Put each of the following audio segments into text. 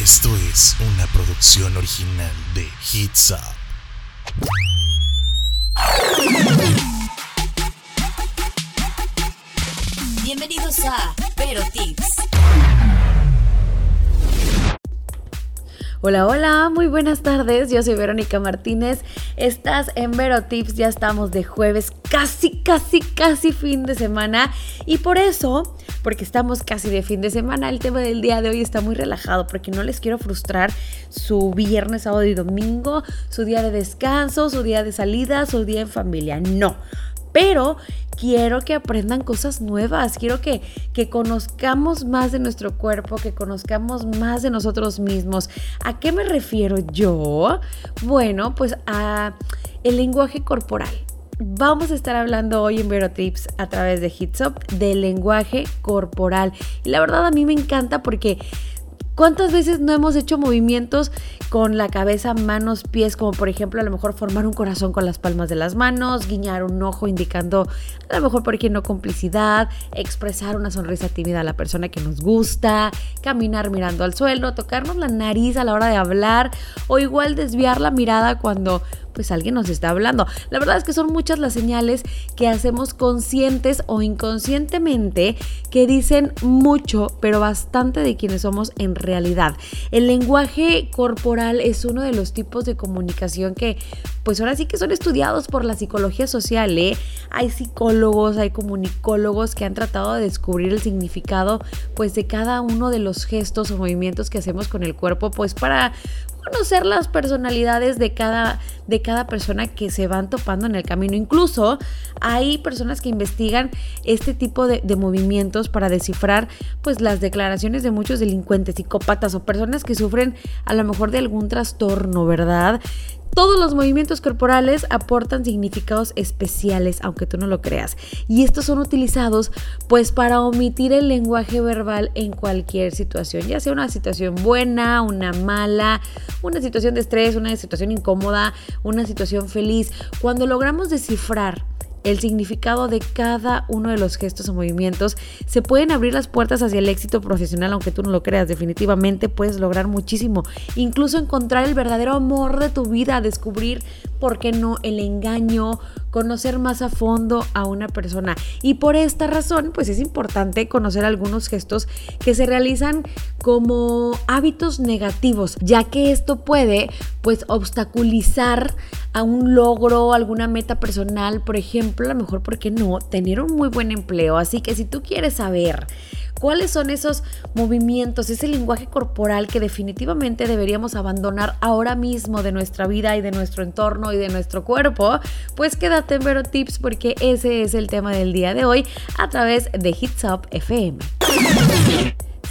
Esto es una producción original de Hits Up. Bienvenidos a Pero Tips. Hola, hola, muy buenas tardes. Yo soy Verónica Martínez. Estás en Vero Tips. Ya estamos de jueves, casi, casi, casi fin de semana. Y por eso, porque estamos casi de fin de semana, el tema del día de hoy está muy relajado porque no les quiero frustrar su viernes, sábado y domingo, su día de descanso, su día de salida, su día en familia. No pero quiero que aprendan cosas nuevas, quiero que, que conozcamos más de nuestro cuerpo, que conozcamos más de nosotros mismos. ¿A qué me refiero yo? Bueno, pues a el lenguaje corporal. Vamos a estar hablando hoy en Vero Tips a través de Hitsop del lenguaje corporal. Y la verdad a mí me encanta porque ¿Cuántas veces no hemos hecho movimientos con la cabeza, manos, pies, como por ejemplo a lo mejor formar un corazón con las palmas de las manos, guiñar un ojo indicando a lo mejor por qué no complicidad, expresar una sonrisa tímida a la persona que nos gusta, caminar mirando al suelo, tocarnos la nariz a la hora de hablar o igual desviar la mirada cuando pues alguien nos está hablando. La verdad es que son muchas las señales que hacemos conscientes o inconscientemente que dicen mucho, pero bastante de quienes somos en realidad. El lenguaje corporal es uno de los tipos de comunicación que pues ahora sí que son estudiados por la psicología social. ¿eh? Hay psicólogos, hay comunicólogos que han tratado de descubrir el significado pues de cada uno de los gestos o movimientos que hacemos con el cuerpo pues para conocer las personalidades de cada, de cada persona que se van topando en el camino. Incluso hay personas que investigan este tipo de, movimientos para descifrar pues las declaraciones de muchos delincuentes, psicópatas o personas que sufren a lo mejor de algún trastorno, ¿verdad? Todos los movimientos corporales aportan significados especiales, aunque tú no lo creas. Y estos son utilizados pues para omitir el lenguaje verbal en cualquier situación, ya sea una situación buena, una mala, una situación de estrés, una situación incómoda, una situación feliz. Cuando logramos descifrar el significado de cada uno de los gestos o movimientos, se pueden abrir las puertas hacia el éxito profesional, aunque tú no lo creas, definitivamente puedes lograr muchísimo, incluso encontrar el verdadero amor de tu vida, descubrir, ¿por qué no?, el engaño, conocer más a fondo a una persona. Y por esta razón, pues es importante conocer algunos gestos que se realizan como hábitos negativos, ya que esto puede, pues, obstaculizar a un logro, alguna meta personal, por ejemplo, a lo mejor, ¿por qué no? Tener un muy buen empleo. Así que si tú quieres saber cuáles son esos movimientos, ese lenguaje corporal que definitivamente deberíamos abandonar ahora mismo de nuestra vida y de nuestro entorno y de nuestro cuerpo, pues quédate en Vero Tips porque ese es el tema del día de hoy a través de Hits Up FM.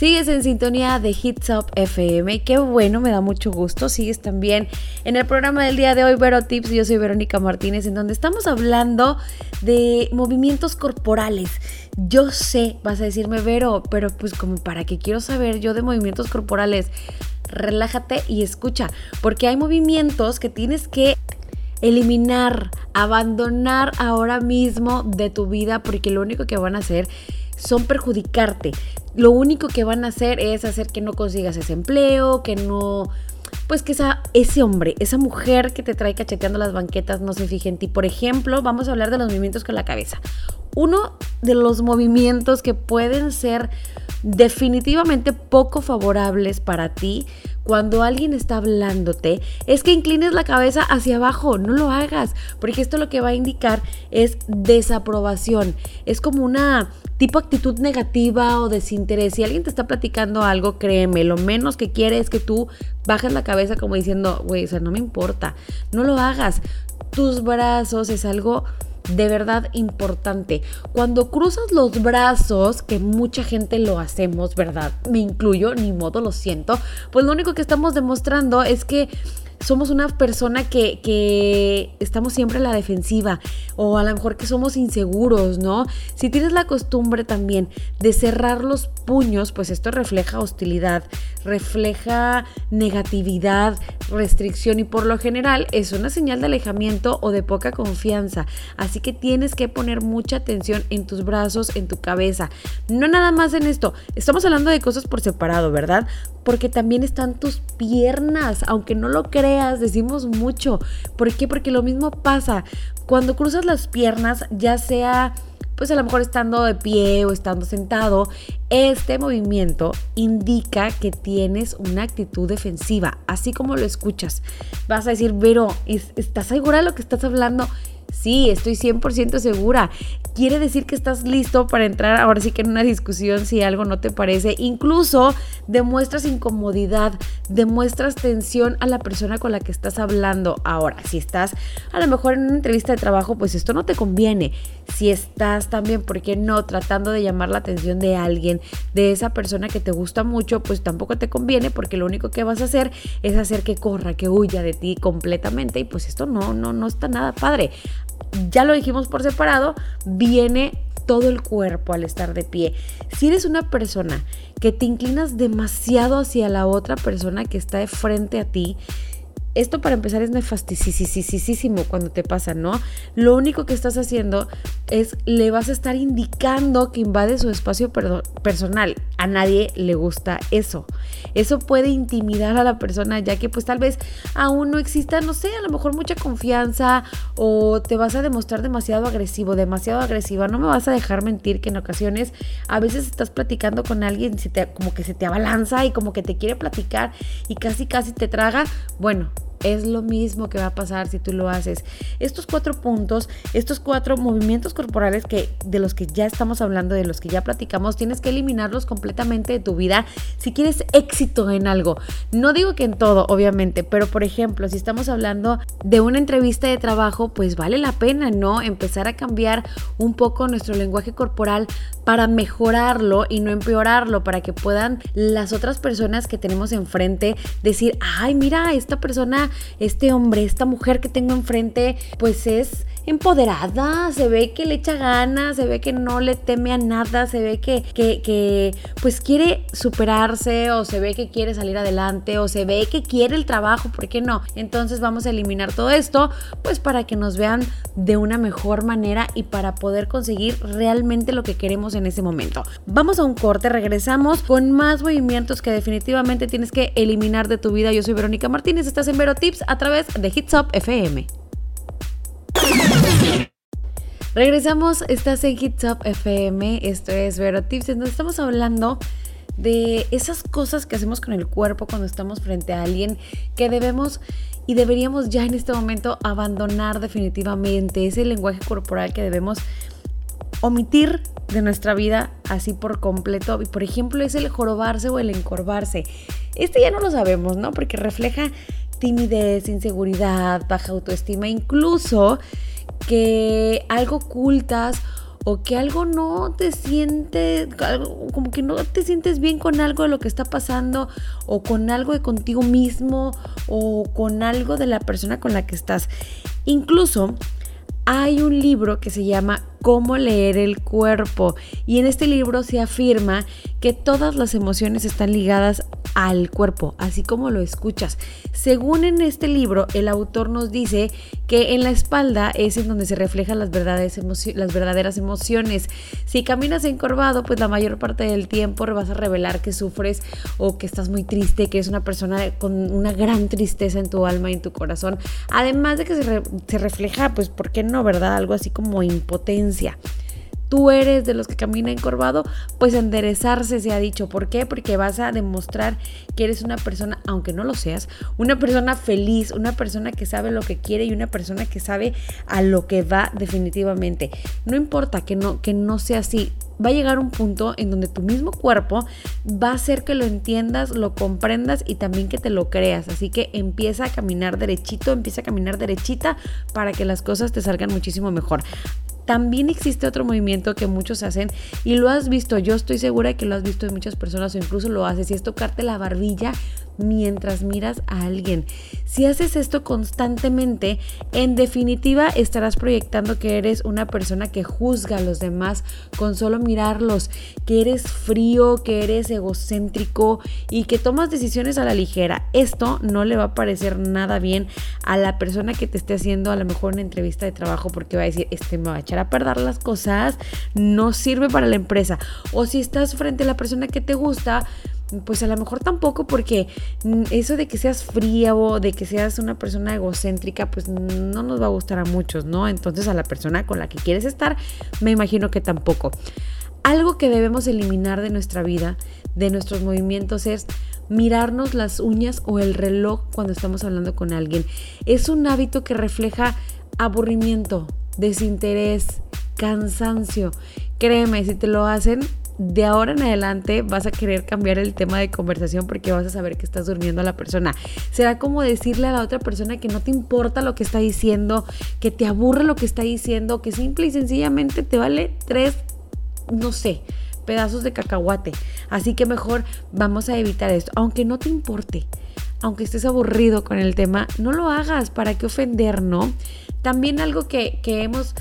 Sigues en sintonía de Hits Up FM. Qué bueno, me da mucho gusto. Sigues también en el programa del día de hoy, Vero Tips. Yo soy Verónica Martínez, en donde estamos hablando de movimientos corporales. Yo sé, vas a decirme, Vero, pero pues como para qué quiero saber yo de movimientos corporales. Relájate y escucha, porque hay movimientos que tienes que eliminar, abandonar ahora mismo de tu vida, porque lo único que van a hacer son perjudicarte. Lo único que van a hacer es hacer que no consigas ese empleo, que no pues que esa, ese hombre, esa mujer que te trae cacheteando las banquetas no se fije en ti. Por ejemplo, vamos a hablar de los movimientos con la cabeza. Uno de los movimientos que pueden ser definitivamente poco favorables para ti cuando alguien está hablándote es que inclines la cabeza hacia abajo, no lo hagas, porque esto lo que va a indicar es desaprobación, es como una tipo actitud negativa o desinterés. Si alguien te está platicando algo, créeme, lo menos que quiere es que tú bajes la cabeza como diciendo, güey, o sea, no me importa, no lo hagas. Tus brazos es algo de verdad importante. Cuando cruzas los brazos, que mucha gente lo hacemos, ¿verdad? Me incluyo, ni modo, lo siento. Pues lo único que estamos demostrando es que somos una persona que, que, estamos siempre en la defensiva o a lo mejor que somos inseguros, ¿no? Si tienes la costumbre también de cerrar los puños, pues esto refleja hostilidad, refleja negatividad, restricción y por lo general es una señal de alejamiento o de poca confianza. Así que tienes que poner mucha atención en tus brazos, en tu cabeza. No nada más en esto, estamos hablando de cosas por separado, ¿verdad? porque también están tus piernas. Aunque no lo creas, decimos mucho. ¿Por qué? Porque lo mismo pasa. Cuando cruzas las piernas, ya sea pues a lo mejor estando de pie o estando sentado, este movimiento indica que tienes una actitud defensiva, así como lo escuchas. Vas a decir, pero ¿estás segura de lo que estás hablando? Sí, estoy 100% segura. Quiere decir que estás listo para entrar ahora sí que en una discusión si algo no te parece. Incluso demuestras incomodidad, demuestras tensión a la persona con la que estás hablando. Ahora, si estás a lo mejor en una entrevista de trabajo, pues esto no te conviene. Si estás también, ¿por qué no? Tratando de llamar la atención de alguien, de esa persona que te gusta mucho, pues tampoco te conviene porque lo único que vas a hacer es hacer que corra, que huya de ti completamente y pues esto no, no, no está nada padre ya lo dijimos por separado, viene todo el cuerpo al estar de pie. Si eres una persona que te inclinas demasiado hacia la otra persona que está de frente a ti, esto para empezar es nefastísimo cuando te pasa, ¿no? Lo único que estás haciendo es le vas a estar indicando que invade su espacio personal. A nadie le gusta eso. Eso puede intimidar a la persona ya que pues tal vez aún no exista, no sé, a lo mejor mucha confianza o te vas a demostrar demasiado agresivo, demasiado agresiva. No me vas a dejar mentir que en ocasiones a veces estás platicando con alguien como que se te abalanza y como que te quiere platicar y casi casi te traga. Bueno, es lo mismo que va a pasar si tú lo haces. Estos cuatro puntos, estos cuatro movimientos corporales que de los que ya estamos hablando, de los que ya platicamos, tienes que eliminarlos completamente de tu vida si quieres éxito en algo. No digo que en todo, obviamente, pero por ejemplo, si estamos hablando de una entrevista de trabajo, pues vale la pena, ¿no? Empezar a cambiar un poco nuestro lenguaje corporal para mejorarlo y no empeorarlo, para que puedan las otras personas que tenemos enfrente decir, ay, mira, esta persona este hombre, esta mujer que tengo enfrente, pues es empoderada, se ve que le echa ganas, se ve que no le teme a nada, se ve que, que, pues quiere superarse o se ve que quiere salir adelante o se ve que quiere el trabajo, ¿por qué no? Entonces vamos a eliminar todo esto, pues para que nos vean de una mejor manera y para poder conseguir realmente lo que queremos en ese momento. Vamos a un corte, regresamos con más movimientos que definitivamente tienes que eliminar de tu vida. Yo soy Verónica Martínez, estás en Vero Tips a través de Hits Up FM. Regresamos, estás en Hits Up FM, esto es Vero Tips, en donde estamos hablando de esas cosas que hacemos con el cuerpo cuando estamos frente a alguien que debemos y deberíamos ya en este momento abandonar definitivamente ese lenguaje corporal que debemos omitir de nuestra vida así por completo. Y por ejemplo es el jorobarse o el encorvarse. Este ya no lo sabemos, ¿no? Porque refleja timidez, inseguridad, baja autoestima, incluso que algo ocultas o que algo no te siente, como que no te sientes bien con algo de lo que está pasando o con algo de contigo mismo o con algo de la persona con la que estás. Incluso hay un libro que se llama Cómo leer el cuerpo y en este libro se afirma que todas las emociones están ligadas al cuerpo, así como lo escuchas. Según en este libro, el autor nos dice que en la espalda es en donde se reflejan las, las verdaderas emociones. Si caminas encorvado, pues la mayor parte del tiempo vas a revelar que sufres o que estás muy triste, que es una persona con una gran tristeza en tu alma y en tu corazón. Además de que se, se refleja, pues, ¿por qué no, verdad? Algo así como impotencia tú eres de los que camina encorvado, pues enderezarse se ha dicho. ¿Por qué? Porque vas a demostrar que eres una persona, aunque no lo seas, una persona feliz, una persona que sabe lo que quiere y una persona que sabe a lo que va definitivamente. No importa que no, que no sea así. Va a llegar un punto en donde tu mismo cuerpo va a hacer que lo entiendas, lo comprendas y también que te lo creas. Así que empieza a caminar derechito, empieza a caminar derechita para que las cosas te salgan muchísimo mejor también existe otro movimiento que muchos hacen y lo has visto, yo estoy segura de que lo has visto en muchas personas o incluso lo haces y es tocarte la barbilla mientras miras a alguien. Si haces esto constantemente, en definitiva estarás proyectando que eres una persona que juzga a los demás con solo mirarlos, que eres frío, que eres egocéntrico y que tomas decisiones a la ligera. Esto no le va a parecer nada bien a la persona que te esté haciendo a lo mejor una entrevista de trabajo porque va a decir, este me va a echar a perder las cosas, no sirve para la empresa. O si estás frente a la persona que te gusta, pues a lo mejor tampoco porque eso de que seas fría o de que seas una persona egocéntrica, pues no nos va a gustar a muchos, ¿no? Entonces a la persona con la que quieres estar, me imagino que tampoco. Algo que debemos eliminar de nuestra vida, de nuestros movimientos, es mirarnos las uñas o el reloj cuando estamos hablando con alguien. Es un hábito que refleja aburrimiento, desinterés, cansancio. Créeme, si te lo hacen, de ahora en adelante vas a querer cambiar el tema de conversación porque vas a saber que estás durmiendo a la persona. Será como decirle a la otra persona que no te importa lo que está diciendo, que te aburre lo que está diciendo, que simple y sencillamente te vale tres, no sé, pedazos de cacahuate. Así que mejor vamos a evitar esto, aunque no te importe. Aunque estés aburrido con el tema, no lo hagas. ¿Para qué ofender, no? También algo que, que hemos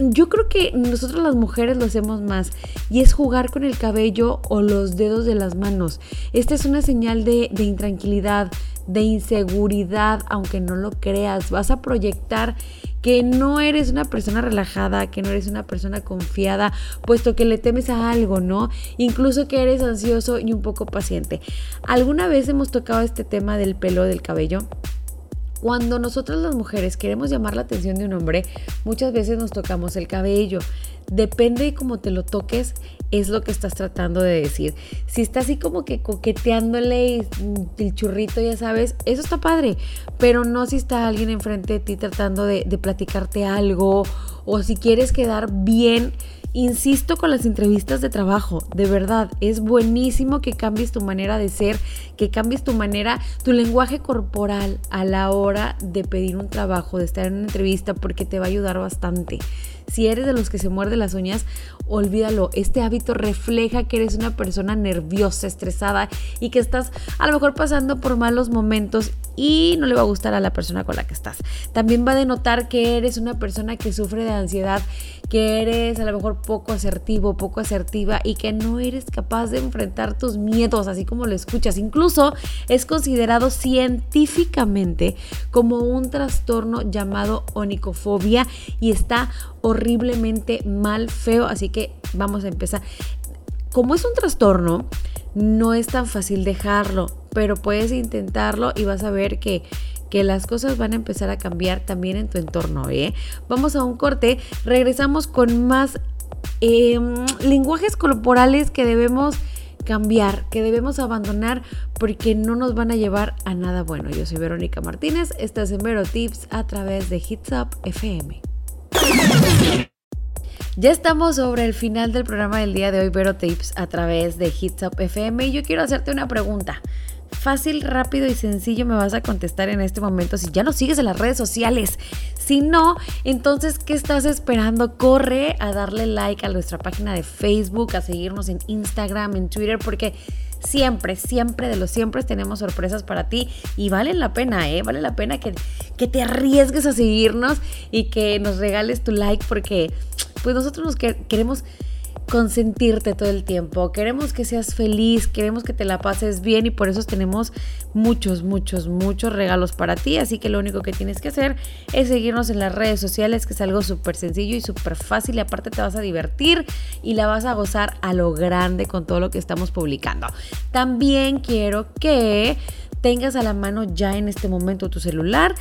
yo creo que nosotros las mujeres lo hacemos más y es jugar con el cabello o los dedos de las manos. Esta es una señal de, de intranquilidad, de inseguridad, aunque no lo creas. Vas a proyectar que no eres una persona relajada, que no eres una persona confiada, puesto que le temes a algo, ¿no? Incluso que eres ansioso y un poco paciente. ¿Alguna vez hemos tocado este tema del pelo del cabello? Cuando nosotras las mujeres queremos llamar la atención de un hombre, muchas veces nos tocamos el cabello. Depende de cómo te lo toques, es lo que estás tratando de decir. Si está así como que coqueteándole y el churrito, ya sabes, eso está padre. Pero no si está alguien enfrente de ti tratando de platicarte algo o si quieres quedar bien Insisto con las entrevistas de trabajo, de verdad, es buenísimo que cambies tu manera de ser, que cambies tu manera, tu lenguaje corporal a la hora de pedir un trabajo, de estar en una entrevista, porque te va a ayudar bastante. Si eres de los que se muerde las uñas, olvídalo. Este hábito refleja que eres una persona nerviosa, estresada y que estás a lo mejor pasando por malos momentos y no le va a gustar a la persona con la que estás. También va a denotar que eres una persona que sufre de ansiedad, que eres a lo mejor poco asertivo, poco asertiva y que no eres capaz de enfrentar tus miedos, así como lo escuchas. Incluso es considerado científicamente como un trastorno llamado onicofobia y está horriblemente mal, feo, así que vamos a empezar. Como es un trastorno, no es tan fácil dejarlo, pero puedes intentarlo y vas a ver que, que las cosas van a empezar a cambiar también en tu entorno. ¿eh? Vamos a un corte, regresamos con más em, lenguajes corporales que debemos cambiar, que debemos abandonar porque no nos van a llevar a nada bueno. Yo soy Verónica Martínez, estás en Vero Tips a través de Hits Up FM. Ya estamos sobre el final del programa del día de hoy, Vero Tips, a través de Hits Up FM. Y yo quiero hacerte una pregunta. Fácil, rápido y sencillo me vas a contestar en este momento si ya nos sigues en las redes sociales. Si no, entonces, ¿qué estás esperando? Corre a darle like a nuestra página de Facebook, a seguirnos en Instagram, en Twitter, porque siempre, siempre de los siempre tenemos sorpresas para ti y vale la pena, ¿eh? Vale la pena que, que te arriesgues a seguirnos y que nos regales tu like porque pues nosotros nos queremos consentirte todo el tiempo, queremos que seas feliz, queremos que te la pases bien y por eso tenemos muchos, muchos, muchos regalos para ti, así que lo único que tienes que hacer es seguirnos en las redes sociales, que es algo súper sencillo y súper fácil. Y aparte te vas a divertir y la vas a gozar a lo grande con todo lo que estamos publicando. También quiero que tengas a la mano ya en este momento tu celular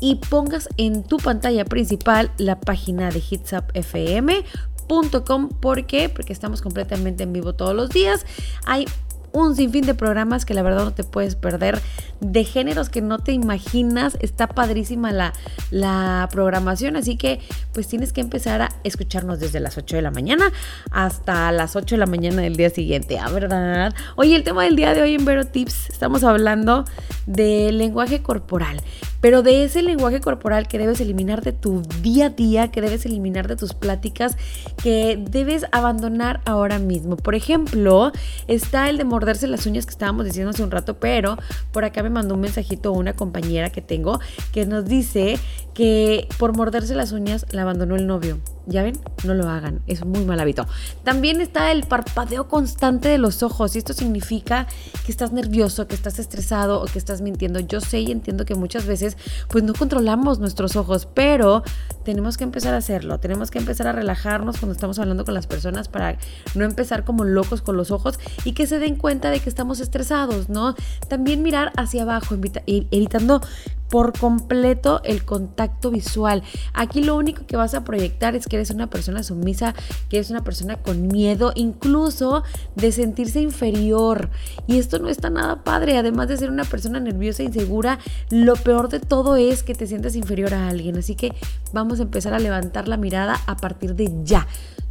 y pongas en tu pantalla principal la página de Hitsap FM ¿Por qué? Porque estamos completamente en vivo todos los días. Hay un sinfín de programas que la verdad no te puedes perder, de géneros que no te imaginas. Está padrísima la, la programación, así que pues tienes que empezar a escucharnos desde las 8 de la mañana hasta las 8 de la mañana del día siguiente, ¿ah, verdad? Oye, el tema del día de hoy en Vero Tips, estamos hablando del lenguaje corporal pero de ese lenguaje corporal que debes eliminar de tu día a día, que debes eliminar de tus pláticas, que debes abandonar ahora mismo. Por ejemplo, está el de morderse las uñas que estábamos diciendo hace un rato, pero por acá me mandó un mensajito una compañera que tengo que nos dice que por morderse las uñas la abandonó el novio. ya ven, no lo hagan, es muy mal hábito. También está el parpadeo constante de los ojos y esto significa que estás nervioso, que estás estresado o que estás mintiendo. Yo sé y entiendo que muchas veces pues no controlamos nuestros ojos, pero tenemos que empezar a hacerlo, tenemos que empezar a relajarnos cuando estamos hablando con las personas para no empezar como locos con los ojos y que se den cuenta de que estamos estresados, ¿no? También mirar hacia abajo, evitando por completo el contacto visual. Aquí lo único que vas a proyectar es que eres una persona sumisa, que eres una persona con miedo, incluso de sentirse inferior. Y esto no está nada padre. Además de ser una persona nerviosa e insegura, lo peor de todo es que te sientas inferior a alguien. Así que vamos a empezar a levantar la mirada a partir de ya.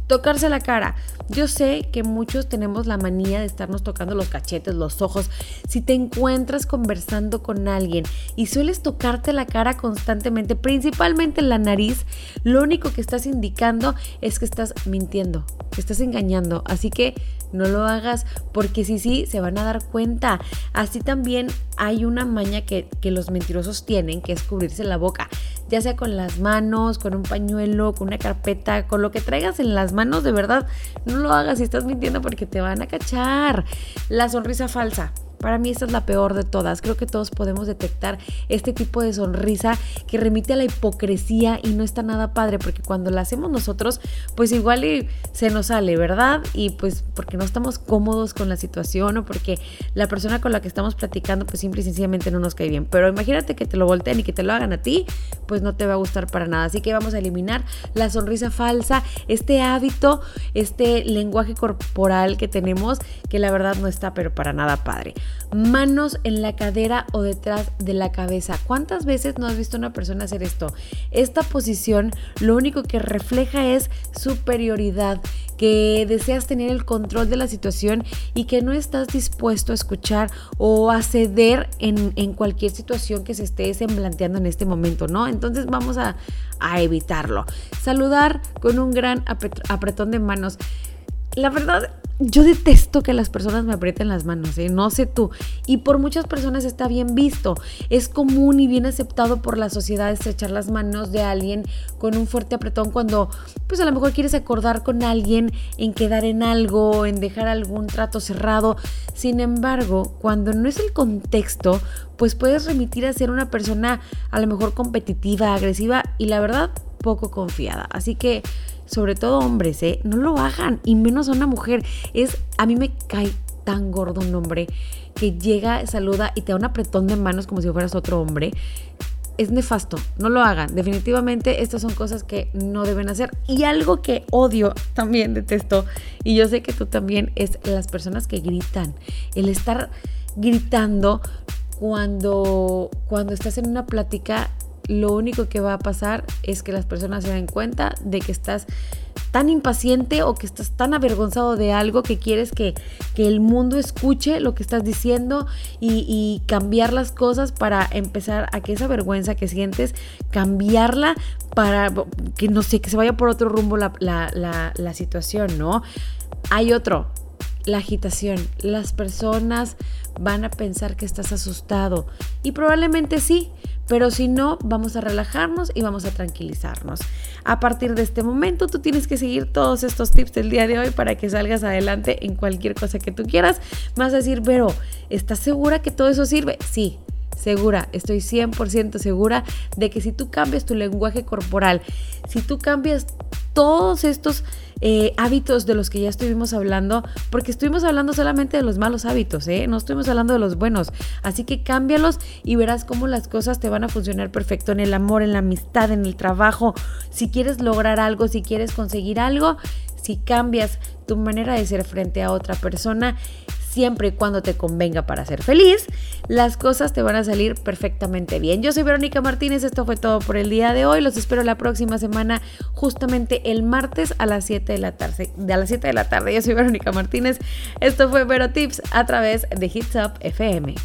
Tocarse la cara. Yo sé que muchos tenemos la manía de estarnos tocando los cachetes, los ojos. Si te encuentras conversando con alguien y sueles tocarte la cara constantemente, principalmente en la nariz, lo único que estás indicando es que estás mintiendo, que estás engañando. Así que no lo hagas porque si sí, se van a dar cuenta. Así también hay una maña que, que los mentirosos tienen, que es cubrirse la boca ya sea con las manos, con un pañuelo, con una carpeta, con lo que traigas en las manos, de verdad, no lo hagas si estás mintiendo porque te van a cachar. La sonrisa falsa. Para mí esta es la peor de todas. Creo que todos podemos detectar este tipo de sonrisa que remite a la hipocresía y no está nada padre porque cuando la hacemos nosotros, pues igual se nos sale, ¿verdad? Y pues porque no estamos cómodos con la situación o porque la persona con la que estamos platicando pues simple y sencillamente no nos cae bien. Pero imagínate que te lo volteen y que te lo hagan a ti, pues no te va a gustar para nada. Así que vamos a eliminar la sonrisa falsa, este hábito, este lenguaje corporal que tenemos que la verdad no está pero para nada padre manos en la cadera o detrás de la cabeza. ¿Cuántas veces no has visto a una persona hacer esto? Esta posición lo único que refleja es superioridad, que deseas tener el control de la situación y que no estás dispuesto a escuchar o a ceder en, cualquier situación que se esté semblanteando en este momento, ¿no? Entonces vamos a, a evitarlo. Saludar con un gran apretón de manos. La verdad, yo detesto que las personas me aprieten las manos, ¿eh? no sé tú. Y por muchas personas está bien visto. Es común y bien aceptado por la sociedad estrechar las manos de alguien con un fuerte apretón cuando, pues a lo mejor quieres acordar con alguien en quedar en algo, en dejar algún trato cerrado. Sin embargo, cuando no es el contexto, pues puedes remitir a ser una persona a lo mejor competitiva, agresiva y la verdad poco confiada. Así que sobre todo hombres, ¿eh? No lo hagan, y menos a una mujer. Es, a mí me cae tan gordo un hombre que llega, saluda y te da un apretón de manos como si fueras otro hombre. Es nefasto, no lo hagan. Definitivamente estas son cosas que no deben hacer. Y algo que odio, también detesto, y yo sé que tú también, es las personas que gritan. El estar gritando cuando, cuando estás en una plática lo único que va a pasar es que las personas se den cuenta de que estás tan impaciente o que estás tan avergonzado de algo que quieres que, el mundo escuche lo que estás diciendo y, cambiar las cosas para empezar a que esa vergüenza que sientes, cambiarla para que no sé, que se vaya por otro rumbo la, la situación, ¿no? Hay otro, la agitación. Las personas van a pensar que estás asustado y probablemente sí, pero si no, vamos a relajarnos y vamos a tranquilizarnos. A partir de este momento, tú tienes que seguir todos estos tips del día de hoy para que salgas adelante en cualquier cosa que tú quieras. Vas a decir, pero, ¿estás segura que todo eso sirve? Sí, segura, estoy 100% segura de que si tú cambias tu lenguaje corporal, si tú cambias todos estos eh, hábitos de los que ya estuvimos hablando, porque estuvimos hablando solamente de los malos hábitos, ¿eh? no estuvimos hablando de los buenos. Así que cámbialos y verás cómo las cosas te van a funcionar perfecto en el amor, en la amistad, en el trabajo. Si quieres lograr algo, si quieres conseguir algo, si cambias tu manera de ser frente a otra persona, siempre y cuando te convenga para ser feliz, las cosas te van a salir perfectamente bien. Yo soy Verónica Martínez, esto fue todo por el día de hoy. Los espero la próxima semana, justamente el martes a las 7 de la tarde. De las 7 de la tarde, yo soy Verónica Martínez. Esto fue Vero Tips a través de Hits Up FM.